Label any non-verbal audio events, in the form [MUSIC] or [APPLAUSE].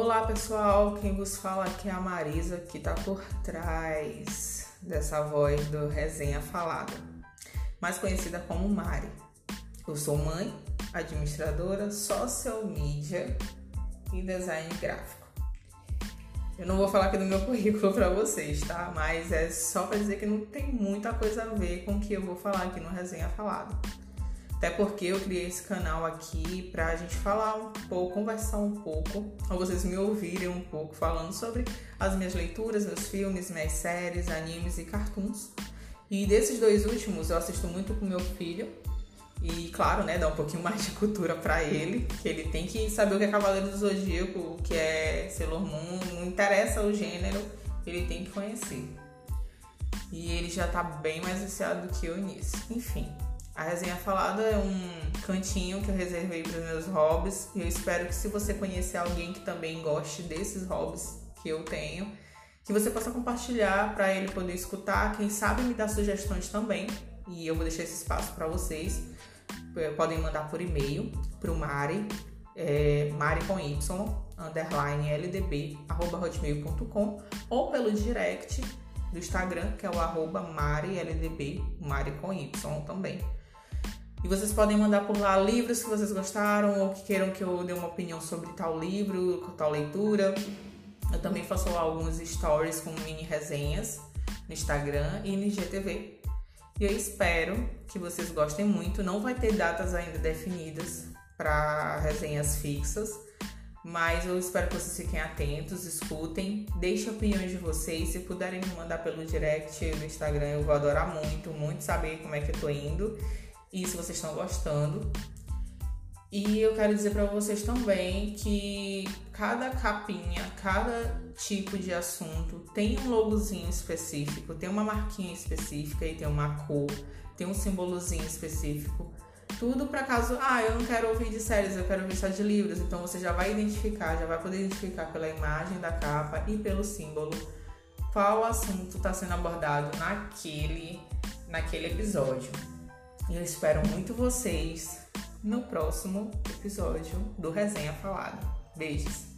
Olá pessoal, quem vos fala aqui é a Marisa, que tá por trás dessa voz do Resenha Falada, mais conhecida como Mari. Eu sou mãe, administradora, social media e design gráfico. Eu não vou falar aqui do meu [LAUGHS] currículo para vocês, tá? Mas é só para dizer que não tem muita coisa a ver com o que eu vou falar aqui no Resenha Falada. Até porque eu criei esse canal aqui pra gente falar um pouco, conversar um pouco, ou vocês me ouvirem um pouco falando sobre as minhas leituras, meus filmes, minhas séries, animes e cartoons. E desses dois últimos eu assisto muito com meu filho. E claro, né, dar um pouquinho [LAUGHS] mais de cultura para ele, que ele tem que saber o que é Cavaleiro do Zodíaco, o que é Sailor Moon, não interessa o gênero, ele tem que conhecer. E ele já tá bem mais viciado do que eu nisso. Enfim, a resenha falada é um cantinho que eu reservei para os meus hobbies e eu espero que se você conhecer alguém que também goste desses hobbies que eu tenho, que você possa compartilhar para ele poder escutar, quem sabe me dar sugestões também. E eu vou deixar esse espaço para vocês. Podem mandar por e-mail para o Mari, é, Mari com Y, underline LDB, arroba hotmail.com ou pelo direct do Instagram, que é o arroba MariLDB, Mari com Y também. E vocês podem mandar por lá livros que vocês gostaram ou que queiram que eu dê uma opinião sobre tal livro, tal leitura. Eu também faço alguns stories com mini resenhas no Instagram e no IGTV. E eu espero que vocês gostem muito. Não vai ter datas ainda definidas para resenhas fixas, mas eu espero que vocês fiquem atentos, escutem, deixem opiniões de vocês. Se puderem me mandar pelo direct no Instagram, eu vou adorar muito, muito saber como é que eu tô indo e se vocês estão gostando. E eu quero dizer para vocês também que cada capinha, cada tipo de assunto tem um logozinho específico, tem uma marquinha específica e tem uma cor, tem um símbolozinho específico. Tudo para caso, ah, eu não quero ouvir de séries, eu quero ouvir só de livros. Então você já vai identificar, já vai poder identificar pela imagem da capa e pelo símbolo qual assunto está sendo abordado naquele, naquele episódio. Eu espero muito vocês no próximo episódio do Resenha Falada. Beijos!